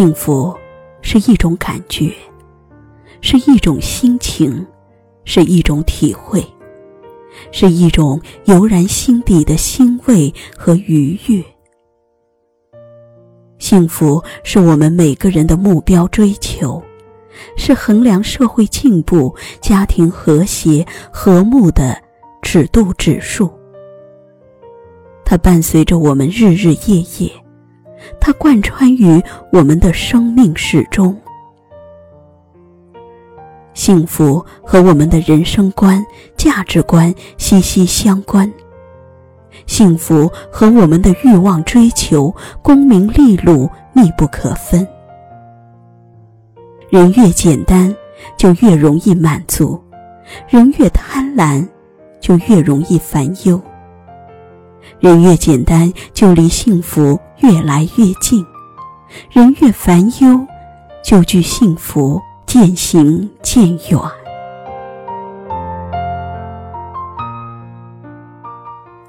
幸福是一种感觉，是一种心情，是一种体会，是一种油然心底的欣慰和愉悦。幸福是我们每个人的目标追求，是衡量社会进步、家庭和谐和睦的尺度指数。它伴随着我们日日夜夜。它贯穿于我们的生命始终。幸福和我们的人生观、价值观息息相关。幸福和我们的欲望追求、功名利禄密不可分。人越简单，就越容易满足；人越贪婪，就越容易烦忧。人越简单，就离幸福越来越近；人越烦忧，就距幸福渐行渐远。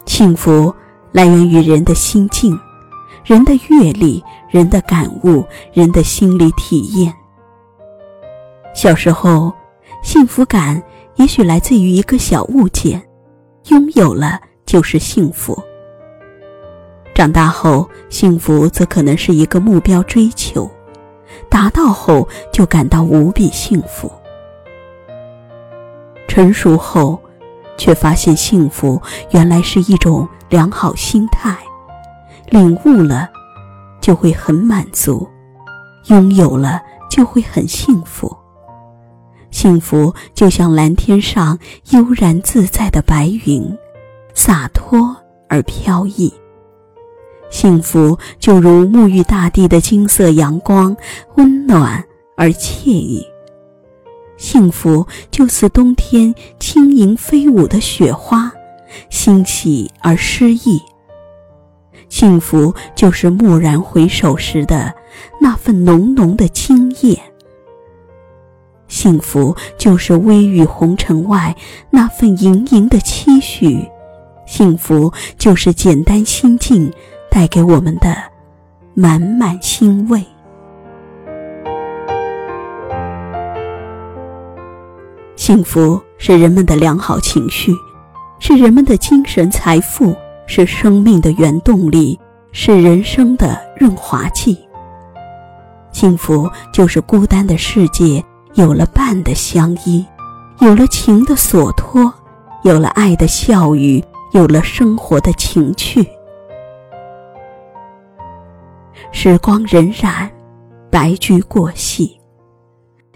幸福来源于人的心境、人的阅历、人的感悟、人的心理体验。小时候，幸福感也许来自于一个小物件，拥有了就是幸福。长大后，幸福则可能是一个目标追求，达到后就感到无比幸福。成熟后，却发现幸福原来是一种良好心态，领悟了，就会很满足，拥有了就会很幸福。幸福就像蓝天上悠然自在的白云，洒脱而飘逸。幸福就如沐浴大地的金色阳光，温暖而惬意。幸福就似冬天轻盈飞舞的雪花，欣喜而诗意。幸福就是蓦然回首时的那份浓浓的惊艳。幸福就是微雨红尘外那份盈盈的期许。幸福就是简单心境。带给我们的满满欣慰。幸福是人们的良好情绪，是人们的精神财富，是生命的原动力，是人生的润滑剂。幸福就是孤单的世界有了伴的相依，有了情的所托，有了爱的笑语，有了生活的情趣。时光荏苒，白驹过隙，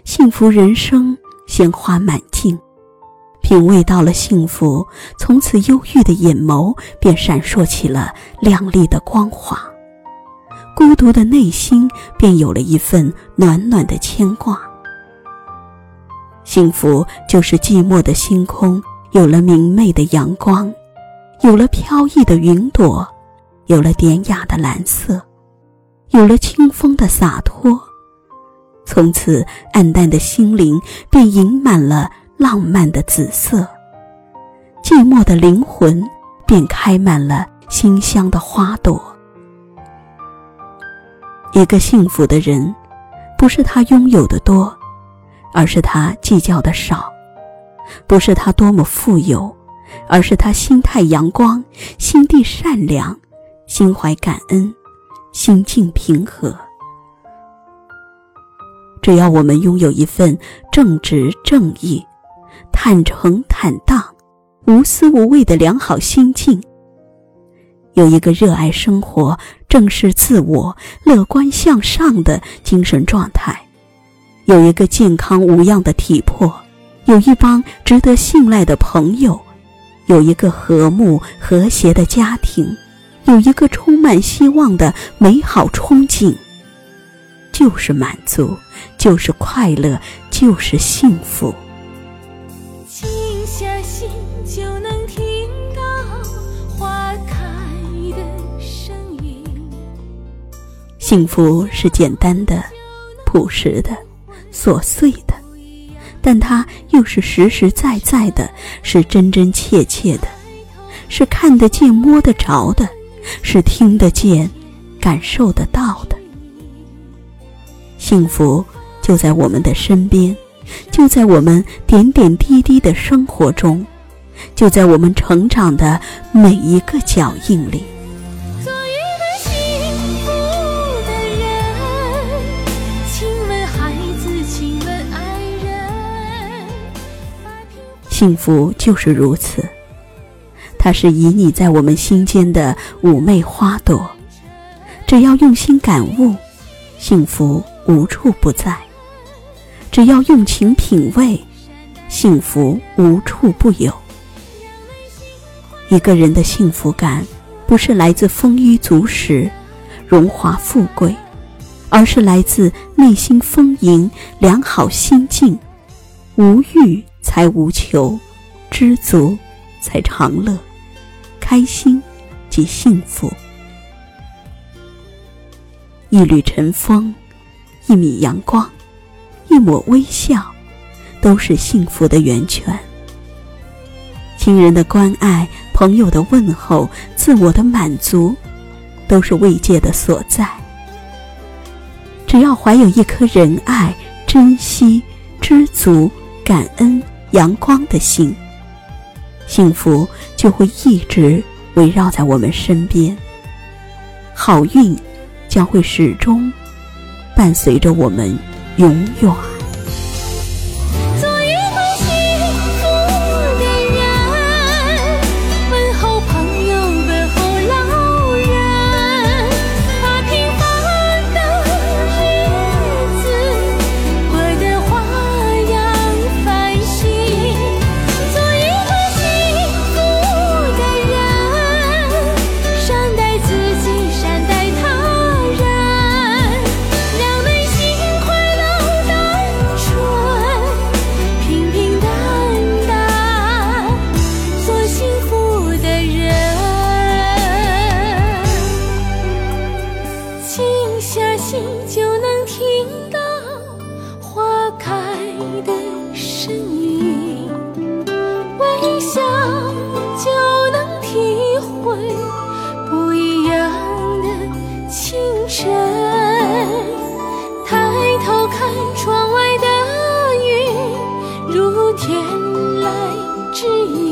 幸福人生，鲜花满径。品味到了幸福，从此忧郁的眼眸便闪烁起了亮丽的光华，孤独的内心便有了一份暖暖的牵挂。幸福就是寂寞的星空有了明媚的阳光，有了飘逸的云朵，有了典雅的蓝色。有了清风的洒脱，从此暗淡的心灵便盈满了浪漫的紫色，寂寞的灵魂便开满了馨香的花朵。一个幸福的人，不是他拥有的多，而是他计较的少；不是他多么富有，而是他心态阳光，心地善良，心怀感恩。心境平和，只要我们拥有一份正直正义、坦诚坦荡、无私无畏的良好心境，有一个热爱生活、正视自我、乐观向上的精神状态，有一个健康无恙的体魄，有一帮值得信赖的朋友，有一个和睦和谐的家庭。有一个充满希望的美好憧憬，就是满足，就是快乐，就是幸福。静下心就能听到花开的声音。幸福是简单的、朴实的、琐碎的，但它又是实实在在的，是真真切切的，是看得见、摸得着的。是听得见、感受得到的。幸福就在我们的身边，就在我们点点滴滴的生活中，就在我们成长的每一个脚印里。幸福就是如此，它是旖旎在我们心间的妩媚花朵。只要用心感悟，幸福无处不在；只要用情品味，幸福无处不有。一个人的幸福感，不是来自丰衣足食、荣华富贵，而是来自内心丰盈、良好心境，无欲。才无求，知足才常乐，开心即幸福。一缕晨风，一米阳光，一抹微笑，都是幸福的源泉。亲人的关爱，朋友的问候，自我的满足，都是慰藉的所在。只要怀有一颗仁爱、珍惜、知足、感恩。阳光的心，幸福就会一直围绕在我们身边，好运将会始终伴随着我们永远。你的身影微笑就能体会不一样的清晨抬头看窗外的雨如天籁之音。